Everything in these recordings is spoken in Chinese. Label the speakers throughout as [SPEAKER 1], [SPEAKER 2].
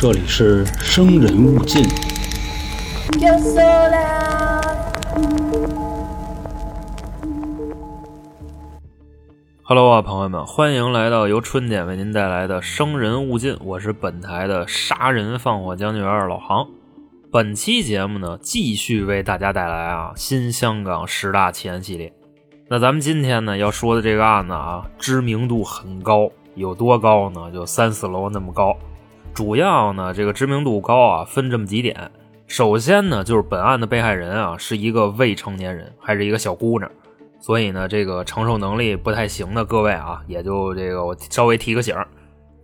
[SPEAKER 1] 这里是生人勿近。
[SPEAKER 2] Hello 啊，朋友们，欢迎来到由春点为您带来的《生人勿近》，我是本台的杀人放火将军员老杭。本期节目呢，继续为大家带来啊新香港十大奇案系列。那咱们今天呢要说的这个案子啊，知名度很高，有多高呢？就三四楼那么高。主要呢，这个知名度高啊，分这么几点。首先呢，就是本案的被害人啊是一个未成年人，还是一个小姑娘。所以呢，这个承受能力不太行的各位啊，也就这个我稍微提个醒。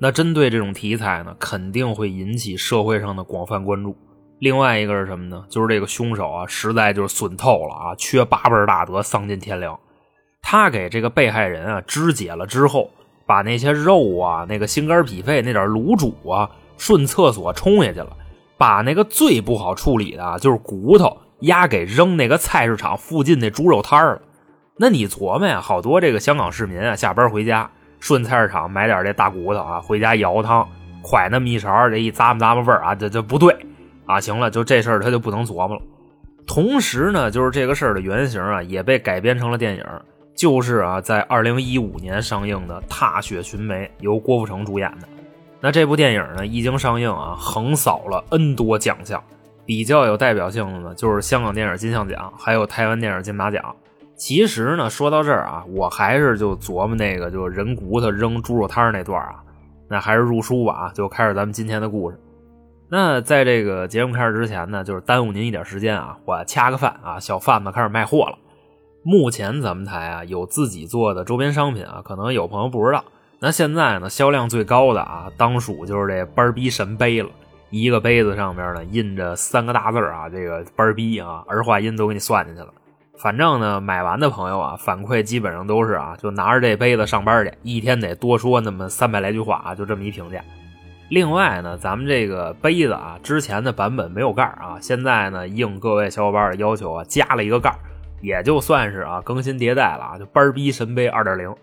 [SPEAKER 2] 那针对这种题材呢，肯定会引起社会上的广泛关注。另外一个是什么呢？就是这个凶手啊，实在就是损透了啊，缺八辈大德，丧尽天良。他给这个被害人啊肢解了之后，把那些肉啊、那个心肝脾肺那点卤煮啊，顺厕所冲下去了。把那个最不好处理的，就是骨头压给扔那个菜市场附近那猪肉摊了。那你琢磨呀，好多这个香港市民啊，下班回家顺菜市场买点这大骨头啊，回家舀汤，蒯那么一勺，这一咂摸咂摸味儿啊，这这不对啊！行了，就这事儿他就不能琢磨了。同时呢，就是这个事儿的原型啊，也被改编成了电影，就是啊，在二零一五年上映的《踏雪寻梅》，由郭富城主演的。那这部电影呢，一经上映啊，横扫了 N 多奖项，比较有代表性的呢，就是香港电影金像奖，还有台湾电影金马奖。其实呢，说到这儿啊，我还是就琢磨那个，就人骨头扔猪肉摊那段啊，那还是入书吧啊，就开始咱们今天的故事。那在这个节目开始之前呢，就是耽误您一点时间啊，我掐个饭啊，小贩子开始卖货了。目前咱们台啊有自己做的周边商品啊，可能有朋友不知道。那现在呢，销量最高的啊，当属就是这班儿逼神杯了。一个杯子上面呢印着三个大字啊，这个班儿逼啊，儿化音都给你算进去了。反正呢，买完的朋友啊，反馈基本上都是啊，就拿着这杯子上班去，一天得多说那么三百来句话啊，就这么一评价。另外呢，咱们这个杯子啊，之前的版本没有盖啊，现在呢应各位小伙伴的要求啊，加了一个盖儿也就算是啊更新迭代了啊，就班儿逼神杯二点零。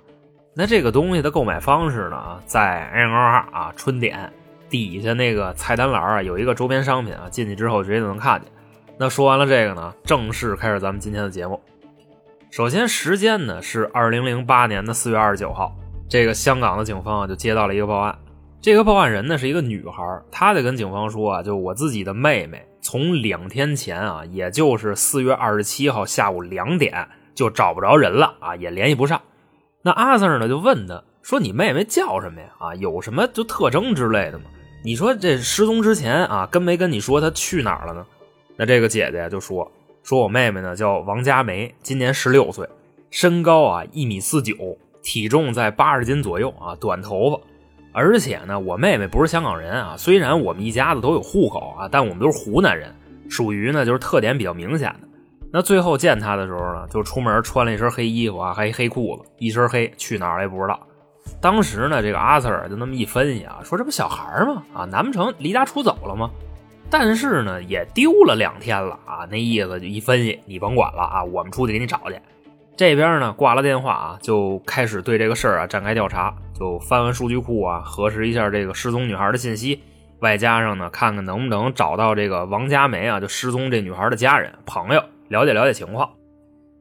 [SPEAKER 2] 那这个东西的购买方式呢，在 N 啊春点底下那个菜单栏啊有一个周边商品啊，进去之后直接就能看见。那说完了这个呢，正式开始咱们今天的节目。首先时间呢是二零零八年的四月二十九号，这个香港的警方啊就接到了一个报案。这个报案人呢是一个女孩，她得跟警方说啊，就我自己的妹妹从两天前啊，也就是四月二十七号下午两点就找不着人了啊，也联系不上。那阿 Sir 呢就问他说：“你妹妹叫什么呀？啊，有什么就特征之类的吗？你说这失踪之前啊，跟没跟你说她去哪儿了呢？”那这个姐姐就说：“说我妹妹呢叫王佳梅，今年十六岁，身高啊一米四九，体重在八十斤左右啊，短头发。而且呢，我妹妹不是香港人啊，虽然我们一家子都有户口啊，但我们都是湖南人，属于呢就是特点比较明显的。那最后见她的时候呢，就出门穿了一身黑衣服啊，还黑裤子，一身黑，去哪儿也不知道。当时呢，这个阿 Sir 就那么一分析啊，说这不小孩吗？啊，难不成离家出走了吗？但是呢，也丢了两天了啊，那意思就一分析，你甭管了啊，我们出去给你找去。这边呢挂了电话啊，就开始对这个事儿啊展开调查，就翻完数据库啊，核实一下这个失踪女孩的信息，外加上呢，看看能不能找到这个王佳梅啊，就失踪这女孩的家人朋友，了解了解情况。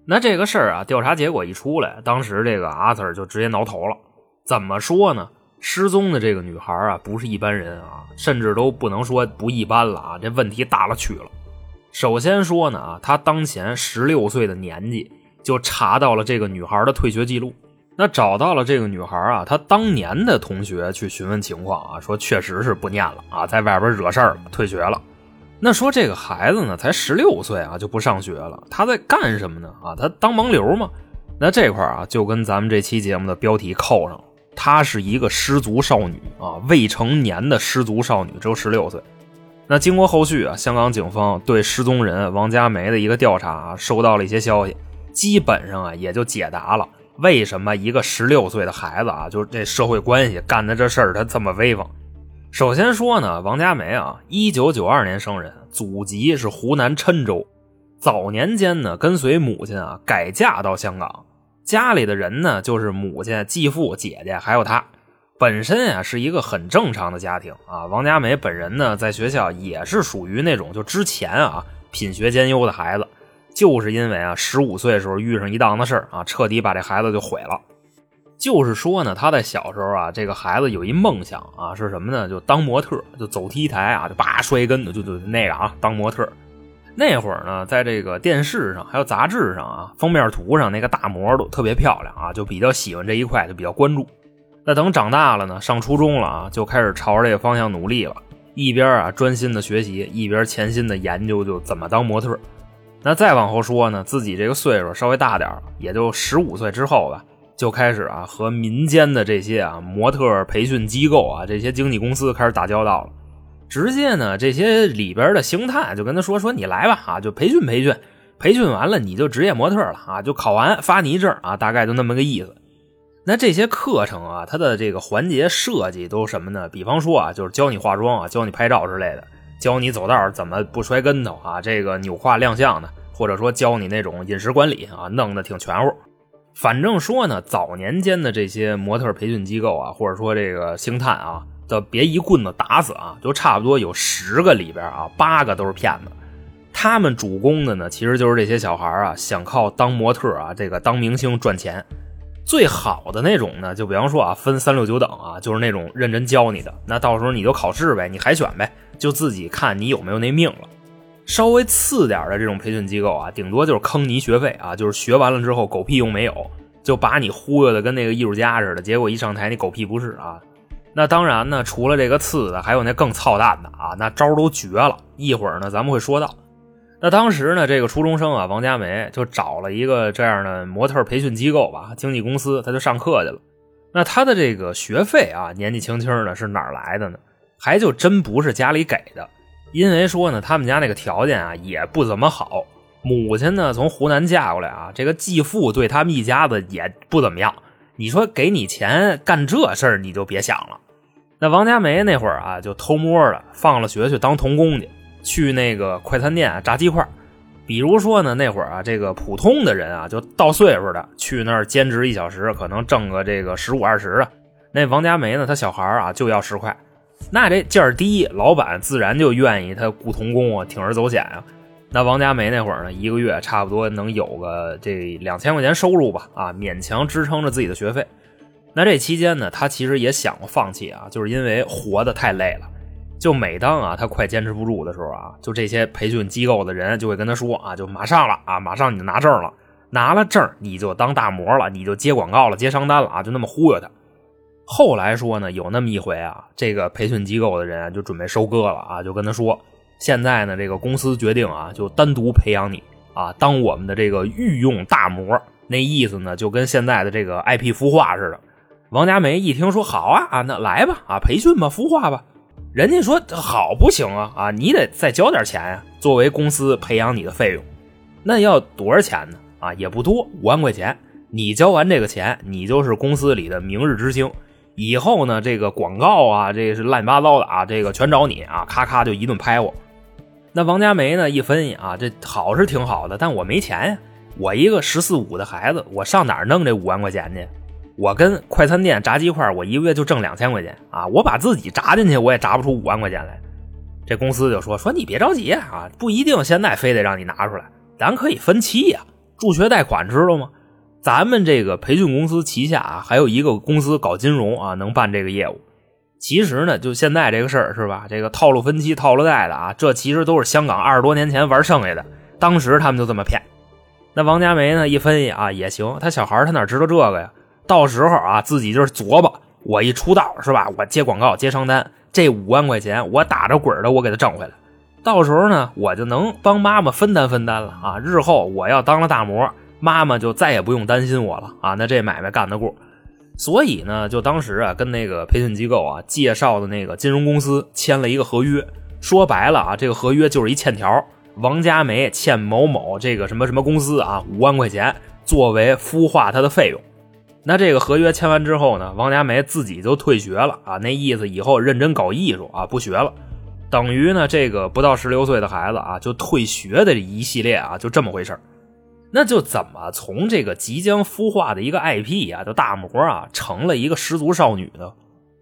[SPEAKER 2] 那这个事儿啊，调查结果一出来，当时这个阿 Sir 就直接挠头了。怎么说呢？失踪的这个女孩啊，不是一般人啊，甚至都不能说不一般了啊，这问题大了去了。首先说呢啊，她当前十六岁的年纪。就查到了这个女孩的退学记录，那找到了这个女孩啊，她当年的同学去询问情况啊，说确实是不念了啊，在外边惹事儿了，退学了。那说这个孩子呢，才十六岁啊，就不上学了，他在干什么呢？啊，他当盲流吗？那这块啊，就跟咱们这期节目的标题扣上了，她是一个失足少女啊，未成年的失足少女，只有十六岁。那经过后续啊，香港警方对失踪人王佳梅的一个调查啊，收到了一些消息。基本上啊，也就解答了为什么一个十六岁的孩子啊，就是这社会关系干的这事儿，他这么威风。首先说呢，王佳梅啊，一九九二年生人，祖籍是湖南郴州。早年间呢，跟随母亲啊改嫁到香港，家里的人呢就是母亲、继父、姐姐还有他。本身啊是一个很正常的家庭啊。王佳梅本人呢，在学校也是属于那种就之前啊品学兼优的孩子，就是因为啊十五岁的时候遇上一档子事儿啊，彻底把这孩子就毁了。就是说呢，他在小时候啊，这个孩子有一梦想啊，是什么呢？就当模特，就走 T 台啊，就叭摔跟头，就就那个啊，当模特。那会儿呢，在这个电视上还有杂志上啊，封面图上那个大模都特别漂亮啊，就比较喜欢这一块，就比较关注。那等长大了呢，上初中了啊，就开始朝着这个方向努力了，一边啊专心的学习，一边潜心的研究就怎么当模特。那再往后说呢，自己这个岁数稍微大点也就十五岁之后吧，就开始啊和民间的这些啊模特培训机构啊这些经纪公司开始打交道了。直接呢，这些里边的星探就跟他说：“说你来吧，啊，就培训培训，培训完了你就职业模特了啊，就考完发你一证啊，大概就那么个意思。”那这些课程啊，它的这个环节设计都什么呢？比方说啊，就是教你化妆啊，教你拍照之类的，教你走道怎么不摔跟头啊，这个扭胯亮相的，或者说教你那种饮食管理啊，弄得挺全乎。反正说呢，早年间的这些模特培训机构啊，或者说这个星探啊。的别一棍子打死啊，就差不多有十个里边啊，八个都是骗子。他们主攻的呢，其实就是这些小孩啊，想靠当模特啊，这个当明星赚钱。最好的那种呢，就比方说啊，分三六九等啊，就是那种认真教你的。那到时候你就考试呗，你海选呗，就自己看你有没有那命了。稍微次点的这种培训机构啊，顶多就是坑你学费啊，就是学完了之后狗屁用没有，就把你忽悠的跟那个艺术家似的，结果一上台你狗屁不是啊。那当然呢，除了这个次的，还有那更操蛋的啊，那招都绝了。一会儿呢，咱们会说到。那当时呢，这个初中生啊，王佳梅就找了一个这样的模特培训机构吧，经纪公司，他就上课去了。那他的这个学费啊，年纪轻轻的，是哪来的呢？还就真不是家里给的，因为说呢，他们家那个条件啊，也不怎么好。母亲呢，从湖南嫁过来啊，这个继父对他们一家子也不怎么样。你说给你钱干这事儿，你就别想了。那王佳梅那会儿啊，就偷摸的放了学去当童工去，去那个快餐店炸鸡块。比如说呢，那会儿啊，这个普通的人啊，就到岁数的去那儿兼职一小时，可能挣个这个十五二十的。那王佳梅呢，她小孩啊就要十块，那这价低，老板自然就愿意他雇童工啊，铤而走险啊。那王佳梅那会儿呢，一个月差不多能有个这两千块钱收入吧，啊，勉强支撑着自己的学费。那这期间呢，他其实也想过放弃啊，就是因为活得太累了。就每当啊他快坚持不住的时候啊，就这些培训机构的人就会跟他说啊，就马上了啊，马上你就拿证了，拿了证你就当大模了，你就接广告了，接商单了啊，就那么忽悠他。后来说呢，有那么一回啊，这个培训机构的人就准备收割了啊，就跟他说。现在呢，这个公司决定啊，就单独培养你啊，当我们的这个御用大模。那意思呢，就跟现在的这个 IP 孵化似的。王佳梅一听说好啊啊，那来吧啊，培训吧，孵化吧。人家说好不行啊啊，你得再交点钱呀，作为公司培养你的费用。那要多少钱呢？啊，也不多，五万块钱。你交完这个钱，你就是公司里的明日之星。以后呢，这个广告啊，这是乱七八糟的啊，这个全找你啊，咔咔就一顿拍我。那王佳梅呢？一分析啊，这好是挺好的，但我没钱呀。我一个十四五的孩子，我上哪儿弄这五万块钱去？我跟快餐店炸鸡块，我一个月就挣两千块钱啊！我把自己炸进去，我也炸不出五万块钱来。这公司就说说你别着急啊，不一定现在非得让你拿出来，咱可以分期呀，助学贷款知道吗？咱们这个培训公司旗下啊，还有一个公司搞金融啊，能办这个业务。其实呢，就现在这个事儿是吧？这个套路分期、套路贷的啊，这其实都是香港二十多年前玩剩下的。当时他们就这么骗。那王佳梅呢，一分析啊，也行，他小孩他哪知道这个呀？到时候啊，自己就是琢磨，我一出道是吧？我接广告、接商单，这五万块钱我打着滚的，我给他挣回来。到时候呢，我就能帮妈妈分担分担了啊！日后我要当了大模，妈妈就再也不用担心我了啊！那这买卖干得过。所以呢，就当时啊，跟那个培训机构啊介绍的那个金融公司签了一个合约。说白了啊，这个合约就是一欠条。王佳梅欠某某这个什么什么公司啊五万块钱，作为孵化他的费用。那这个合约签完之后呢，王佳梅自己就退学了啊，那意思以后认真搞艺术啊，不学了。等于呢，这个不到十六岁的孩子啊，就退学的一系列啊，就这么回事那就怎么从这个即将孵化的一个 IP 啊，就大模啊，成了一个十足少女呢？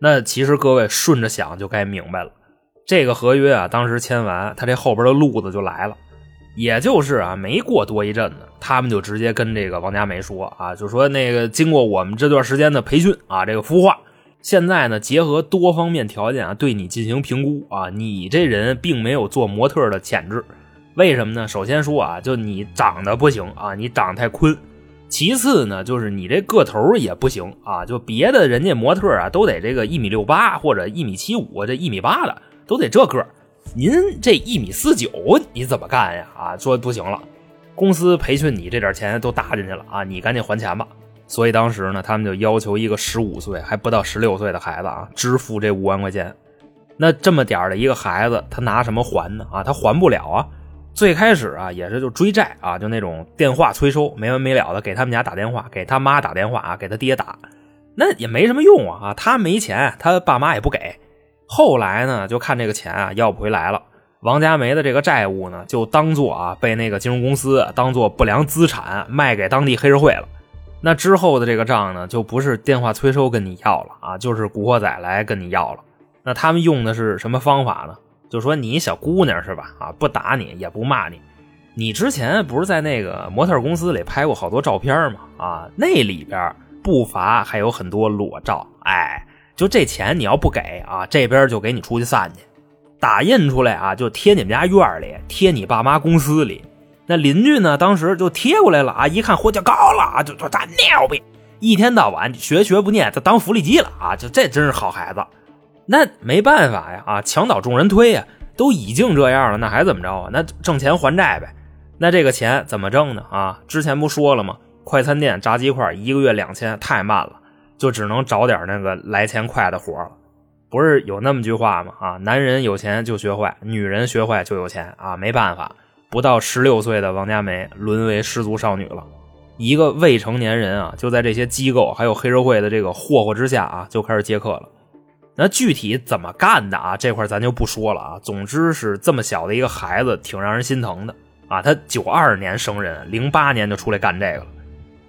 [SPEAKER 2] 那其实各位顺着想就该明白了，这个合约啊，当时签完，他这后边的路子就来了。也就是啊，没过多一阵子，他们就直接跟这个王佳梅说啊，就说那个经过我们这段时间的培训啊，这个孵化，现在呢结合多方面条件啊，对你进行评估啊，你这人并没有做模特的潜质。为什么呢？首先说啊，就你长得不行啊，你长得太坤。其次呢，就是你这个头也不行啊，就别的人家模特啊都得这个一米六八或者一米七五，这一米八的都得这个。您这一米四九，你怎么干呀？啊，说不行了，公司培训你这点钱都搭进去了啊，你赶紧还钱吧。所以当时呢，他们就要求一个十五岁还不到十六岁的孩子啊，支付这五万块钱。那这么点的一个孩子，他拿什么还呢？啊，他还不了啊。最开始啊，也是就追债啊，就那种电话催收，没完没了的给他们家打电话，给他妈打电话啊，给他爹打，那也没什么用啊啊，他没钱，他爸妈也不给。后来呢，就看这个钱啊要不回来了，王佳梅的这个债务呢，就当做啊被那个金融公司当做不良资产卖给当地黑社会了。那之后的这个账呢，就不是电话催收跟你要了啊，就是古惑仔来跟你要了。那他们用的是什么方法呢？就说你小姑娘是吧？啊，不打你也不骂你，你之前不是在那个模特公司里拍过好多照片吗？啊，那里边不乏还有很多裸照，哎。就这钱你要不给啊，这边就给你出去散去，打印出来啊，就贴你们家院里，贴你爸妈公司里。那邻居呢，当时就贴过来了啊，一看货价高了啊，就说咱尿呗，一天到晚学学不念，他当福利机了啊，就这真是好孩子。那没办法呀啊，墙倒众人推呀，都已经这样了，那还怎么着啊？那挣钱还债呗。那这个钱怎么挣呢？啊，之前不说了吗？快餐店炸鸡块一个月两千，太慢了。就只能找点那个来钱快的活了，不是有那么句话吗？啊，男人有钱就学坏，女人学坏就有钱啊！没办法，不到十六岁的王佳梅沦为失足少女了，一个未成年人啊，就在这些机构还有黑社会的这个霍霍之下啊，就开始接客了。那具体怎么干的啊？这块咱就不说了啊。总之是这么小的一个孩子，挺让人心疼的啊。他九二年生人，零八年就出来干这个了。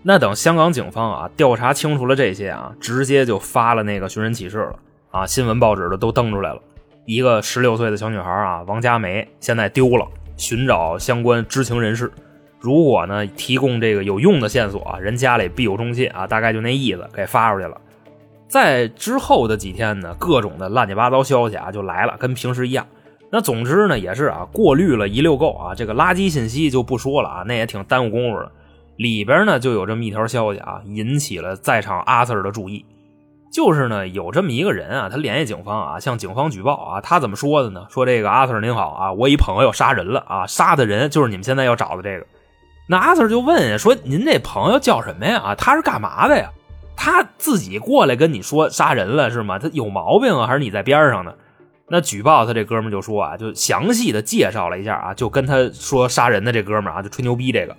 [SPEAKER 2] 那等香港警方啊调查清楚了这些啊，直接就发了那个寻人启事了啊，新闻报纸的都登出来了。一个十六岁的小女孩啊，王佳梅现在丢了，寻找相关知情人士。如果呢提供这个有用的线索，人家里必有重信啊，大概就那意思，给发出去了。在之后的几天呢，各种的乱七八糟消息啊就来了，跟平时一样。那总之呢，也是啊过滤了一溜够啊，这个垃圾信息就不说了啊，那也挺耽误功夫的。里边呢就有这么一条消息啊，引起了在场阿 Sir 的注意。就是呢有这么一个人啊，他联系警方啊，向警方举报啊。他怎么说的呢？说这个阿 Sir 您好啊，我一朋友杀人了啊，杀的人就是你们现在要找的这个。那阿 Sir 就问，说您这朋友叫什么呀？啊，他是干嘛的呀？他自己过来跟你说杀人了是吗？他有毛病啊，还是你在边上呢？那举报他这哥们就说啊，就详细的介绍了一下啊，就跟他说杀人的这哥们啊，就吹牛逼这个。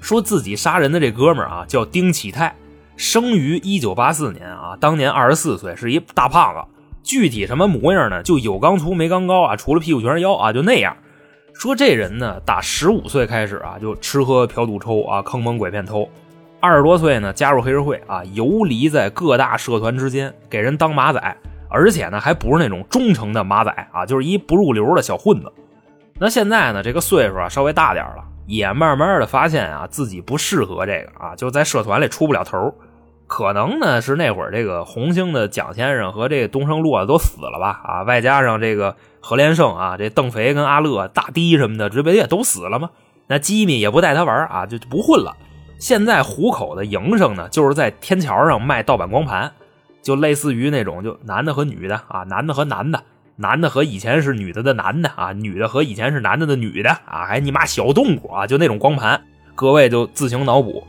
[SPEAKER 2] 说自己杀人的这哥们啊，叫丁启泰，生于一九八四年啊，当年二十四岁，是一大胖子。具体什么模样呢？就有刚粗没刚高啊，除了屁股全是腰啊，就那样。说这人呢，打十五岁开始啊，就吃喝嫖赌抽啊，坑蒙拐骗偷。二十多岁呢，加入黑社会啊，游离在各大社团之间，给人当马仔，而且呢，还不是那种忠诚的马仔啊，就是一不入流的小混子。那现在呢，这个岁数啊，稍微大点了。也慢慢的发现啊，自己不适合这个啊，就在社团里出不了头。可能呢是那会儿这个红星的蒋先生和这个东升洛都死了吧啊，外加上这个何连胜啊，这邓肥跟阿乐、大堤什么的，这不也都死了吗？那吉米也不带他玩啊，就不混了。现在虎口的营生呢，就是在天桥上卖盗版光盘，就类似于那种就男的和女的啊，男的和男的。男的和以前是女的的男的啊，女的和以前是男的的女的啊，还你妈小动物啊，就那种光盘，各位就自行脑补。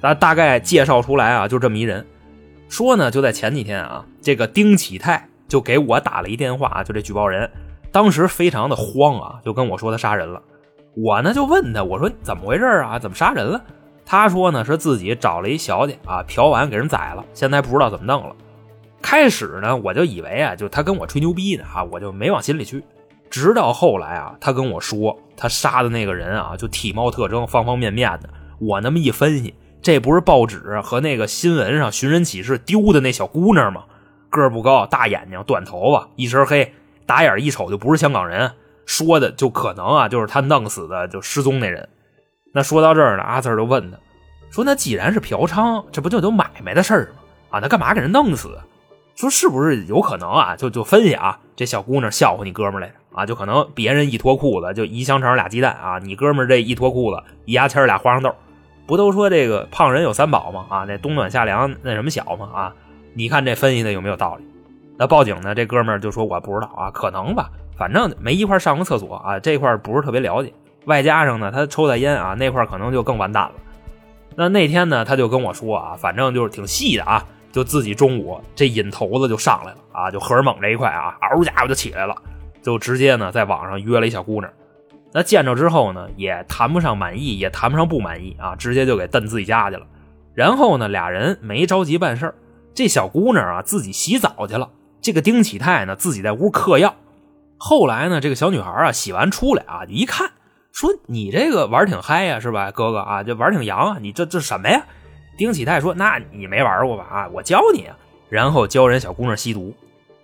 [SPEAKER 2] 大大概介绍出来啊，就这么一人。说呢，就在前几天啊，这个丁启泰就给我打了一电话，就这举报人，当时非常的慌啊，就跟我说他杀人了。我呢就问他，我说怎么回事啊？怎么杀人了？他说呢是自己找了一小姐啊，嫖完给人宰了，现在不知道怎么弄了。开始呢，我就以为啊，就他跟我吹牛逼呢啊，我就没往心里去。直到后来啊，他跟我说他杀的那个人啊，就体貌特征方方面面的。我那么一分析，这不是报纸和那个新闻上寻人启事丢的那小姑娘吗？个儿不高，大眼睛，短头发，一身黑，打眼一瞅就不是香港人。说的就可能啊，就是他弄死的，就失踪那人。那说到这儿呢，阿 Sir 就问他，说那既然是嫖娼，这不就都买卖的事儿吗？啊，那干嘛给人弄死？说是不是有可能啊？就就分析啊，这小姑娘笑话你哥们来着啊，就可能别人一脱裤子就一香肠俩鸡蛋啊，你哥们这一脱裤子一牙签俩花生豆。不都说这个胖人有三宝吗？啊，那冬暖夏凉那什么小吗？啊，你看这分析的有没有道理？那报警呢？这哥们儿就说我不知道啊，可能吧，反正没一块上过厕所啊，这块不是特别了解。外加上呢，他抽的烟啊，那块可能就更完蛋了。那那天呢，他就跟我说啊，反正就是挺细的啊，就自己中午这瘾头子就上来了啊，就荷尔蒙这一块啊，嗷家伙就起来了，就直接呢在网上约了一小姑娘。那见着之后呢，也谈不上满意，也谈不上不满意啊，直接就给蹬自己家去了。然后呢，俩人没着急办事这小姑娘啊自己洗澡去了，这个丁启泰呢自己在屋嗑药。后来呢，这个小女孩啊洗完出来啊，一看说：“你这个玩挺嗨呀，是吧，哥哥啊？这玩挺洋啊，你这这什么呀？”丁启泰说：“那你没玩过吧？啊，我教你啊。”然后教人小姑娘吸毒。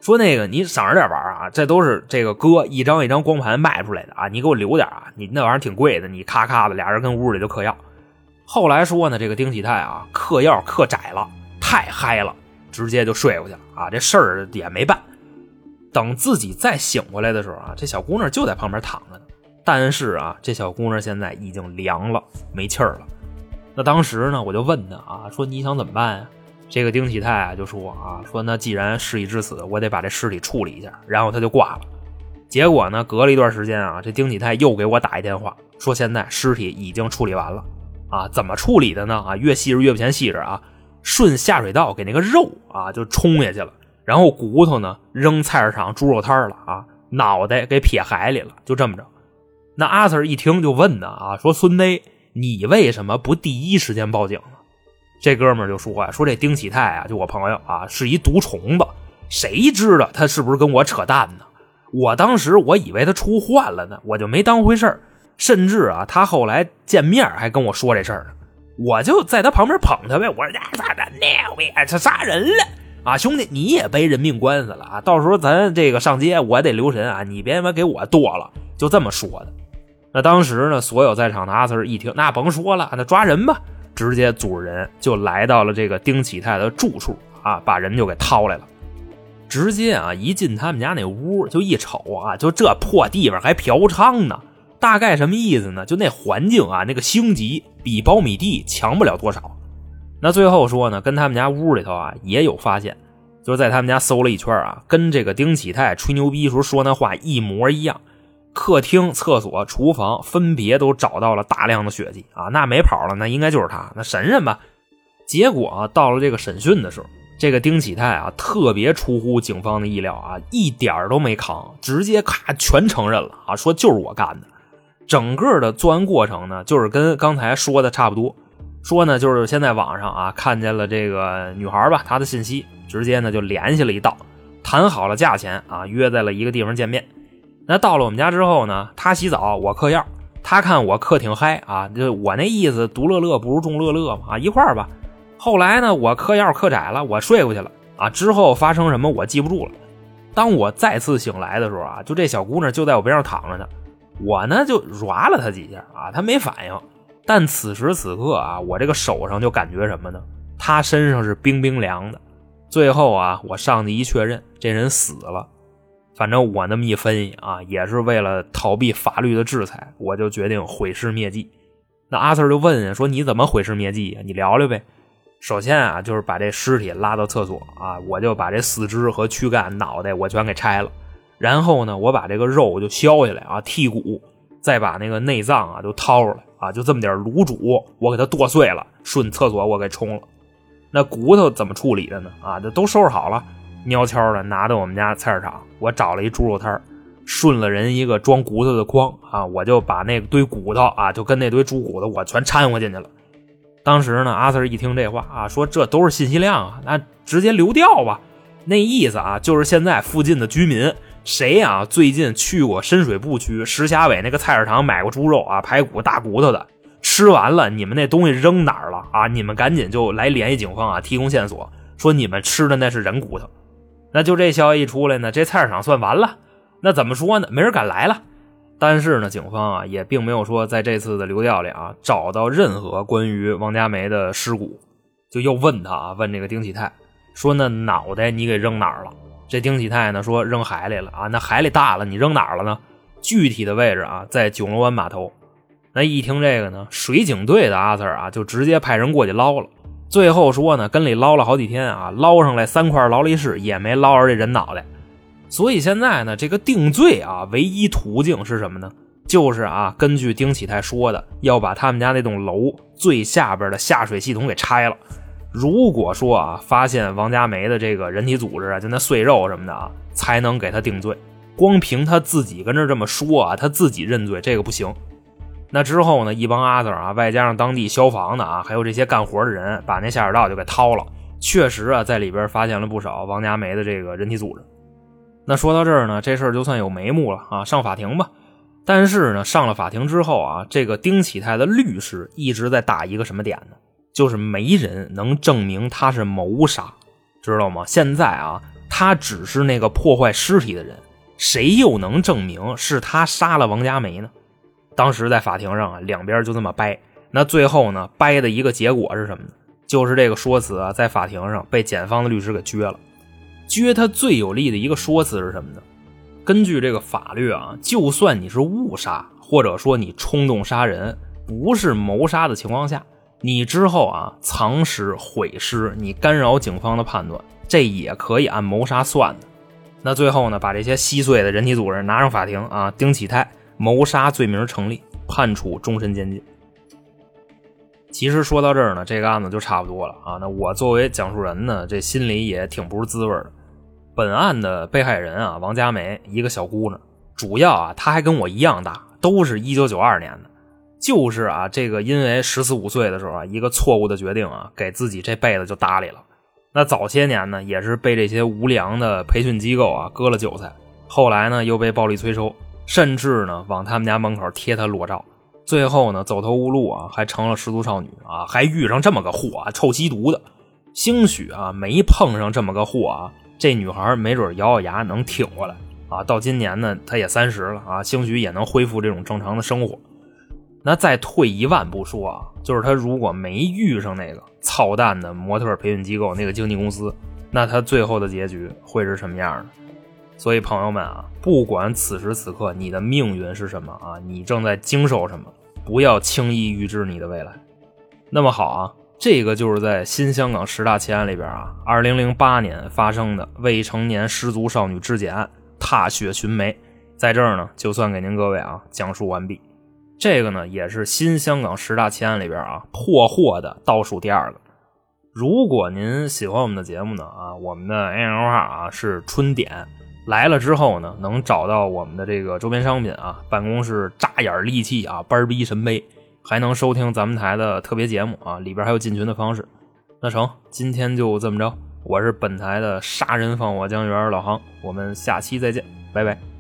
[SPEAKER 2] 说那个你省着点玩啊，这都是这个哥一张一张光盘卖出来的啊，你给我留点啊，你那玩意儿挺贵的，你咔咔的俩人跟屋里就嗑药。后来说呢，这个丁启泰啊，嗑药嗑窄了，太嗨了，直接就睡过去了啊，这事儿也没办。等自己再醒过来的时候啊，这小姑娘就在旁边躺着呢，但是啊，这小姑娘现在已经凉了，没气儿了。那当时呢，我就问她啊，说你想怎么办呀？这个丁启泰啊就说啊说那既然事已至此，我得把这尸体处理一下，然后他就挂了。结果呢，隔了一段时间啊，这丁启泰又给我打一电话，说现在尸体已经处理完了啊，怎么处理的呢？啊，越细致越不嫌细致啊，顺下水道给那个肉啊就冲下去了，然后骨头呢扔菜市场猪肉摊了啊，脑袋给撇海里了，就这么着。那阿 Sir 一听就问呢啊，说孙子，你为什么不第一时间报警？这哥们就说啊：“说这丁启泰啊，就我朋友啊，是一毒虫子。谁知道他是不是跟我扯淡呢？我当时我以为他出幻了呢，我就没当回事甚至啊，他后来见面还跟我说这事儿呢，我就在他旁边捧他呗。我说：‘杀人呢？他杀人了啊，兄弟，你也背人命官司了啊！到时候咱这个上街，我得留神啊，你别他妈给我剁了。’就这么说的。那当时呢，所有在场的阿 Sir 一听，那甭说了，那抓人吧。”直接组织人就来到了这个丁启泰的住处啊，把人就给掏来了。直接啊，一进他们家那屋，就一瞅啊，就这破地方还嫖娼呢。大概什么意思呢？就那环境啊，那个星级比苞米地强不了多少。那最后说呢，跟他们家屋里头啊也有发现，就是在他们家搜了一圈啊，跟这个丁启泰吹牛逼时候说那话一模一样。客厅、厕所、厨房分别都找到了大量的血迹啊，那没跑了，那应该就是他，那审审吧。结果，到了这个审讯的时候，这个丁启泰啊，特别出乎警方的意料啊，一点都没扛，直接咔全承认了啊，说就是我干的。整个的作案过程呢，就是跟刚才说的差不多。说呢，就是先在网上啊看见了这个女孩吧，她的信息，直接呢就联系了一道，谈好了价钱啊，约在了一个地方见面。那到了我们家之后呢，他洗澡，我嗑药。他看我嗑挺嗨啊，就我那意思，独乐乐不如众乐乐嘛啊，一块儿吧。后来呢，我嗑药嗑窄了，我睡过去了啊。之后发生什么我记不住了。当我再次醒来的时候啊，就这小姑娘就在我边上躺着呢。我呢就抓了她几下啊，她没反应。但此时此刻啊，我这个手上就感觉什么呢？她身上是冰冰凉的。最后啊，我上去一确认，这人死了。反正我那么一分析啊，也是为了逃避法律的制裁，我就决定毁尸灭迹。那阿 Sir 就问说：“你怎么毁尸灭迹？你聊聊呗。”首先啊，就是把这尸体拉到厕所啊，我就把这四肢和躯干、脑袋我全给拆了。然后呢，我把这个肉就削下来啊，剔骨，再把那个内脏啊都掏出来啊，就这么点卤煮，我给它剁碎了，顺厕所我给冲了。那骨头怎么处理的呢？啊，这都收拾好了。悄悄的拿到我们家菜市场，我找了一猪肉摊顺了人一个装骨头的筐啊，我就把那堆骨头啊，就跟那堆猪骨头我全掺和进去了。当时呢，阿 Sir 一听这话啊，说这都是信息量啊，那直接流掉吧。那意思啊，就是现在附近的居民谁啊，最近去过深水埗区石峡尾那个菜市场买过猪肉啊，排骨大骨头的，吃完了你们那东西扔哪儿了啊？你们赶紧就来联系警方啊，提供线索，说你们吃的那是人骨头。那就这消息一出来呢，这菜市场算完了。那怎么说呢？没人敢来了。但是呢，警方啊也并没有说在这次的流调里啊找到任何关于王家梅的尸骨，就又问他啊，问这个丁启泰说：“那脑袋你给扔哪儿了？”这丁启泰呢说：“扔海里了啊。”那海里大了，你扔哪儿了呢？具体的位置啊，在九龙湾码头。那一听这个呢，水警队的阿 Sir 啊，就直接派人过去捞了。最后说呢，跟里捞了好几天啊，捞上来三块劳力士，也没捞着这人脑袋。所以现在呢，这个定罪啊，唯一途径是什么呢？就是啊，根据丁启泰说的，要把他们家那栋楼最下边的下水系统给拆了。如果说啊，发现王家梅的这个人体组织啊，就那碎肉什么的啊，才能给他定罪。光凭他自己跟这这么说啊，他自己认罪这个不行。那之后呢，一帮阿 Sir 啊，外加上当地消防的啊，还有这些干活的人，把那下水道就给掏了。确实啊，在里边发现了不少王家梅的这个人体组织。那说到这儿呢，这事儿就算有眉目了啊，上法庭吧。但是呢，上了法庭之后啊，这个丁启泰的律师一直在打一个什么点呢？就是没人能证明他是谋杀，知道吗？现在啊，他只是那个破坏尸体的人，谁又能证明是他杀了王佳梅呢？当时在法庭上啊，两边就这么掰。那最后呢，掰的一个结果是什么呢？就是这个说辞啊，在法庭上被检方的律师给撅了。撅他最有力的一个说辞是什么呢？根据这个法律啊，就算你是误杀，或者说你冲动杀人，不是谋杀的情况下，你之后啊藏尸毁尸，你干扰警方的判断，这也可以按谋杀算的。那最后呢，把这些稀碎的人体组织拿上法庭啊，丁启泰谋杀罪名成立，判处终身监禁。其实说到这儿呢，这个案子就差不多了啊。那我作为讲述人呢，这心里也挺不是滋味的。本案的被害人啊，王佳梅，一个小姑娘，主要啊，她还跟我一样大，都是一九九二年的，就是啊，这个因为十四五岁的时候啊，一个错误的决定啊，给自己这辈子就搭理了。那早些年呢，也是被这些无良的培训机构啊割了韭菜，后来呢，又被暴力催收，甚至呢，往他们家门口贴他裸照，最后呢，走投无路啊，还成了失足少女啊，还遇上这么个货啊，臭吸毒的，兴许啊，没碰上这么个货啊。这女孩没准咬咬牙能挺过来啊！到今年呢，她也三十了啊，兴许也能恢复这种正常的生活。那再退一万步说啊，就是她如果没遇上那个操蛋的模特培训机构那个经纪公司，那她最后的结局会是什么样的？所以朋友们啊，不管此时此刻你的命运是什么啊，你正在经受什么，不要轻易预知你的未来。那么好啊。这个就是在新香港十大奇案里边啊，二零零八年发生的未成年失足少女肢解案——踏雪寻梅，在这儿呢，就算给您各位啊讲述完毕。这个呢，也是新香港十大奇案里边啊破获的倒数第二个。如果您喜欢我们的节目呢啊，我们的 A 号啊是春点来了之后呢，能找到我们的这个周边商品啊，办公室扎眼利器啊，班逼神杯。还能收听咱们台的特别节目啊，里边还有进群的方式。那成，今天就这么着。我是本台的杀人放火江源老航，我们下期再见，拜拜。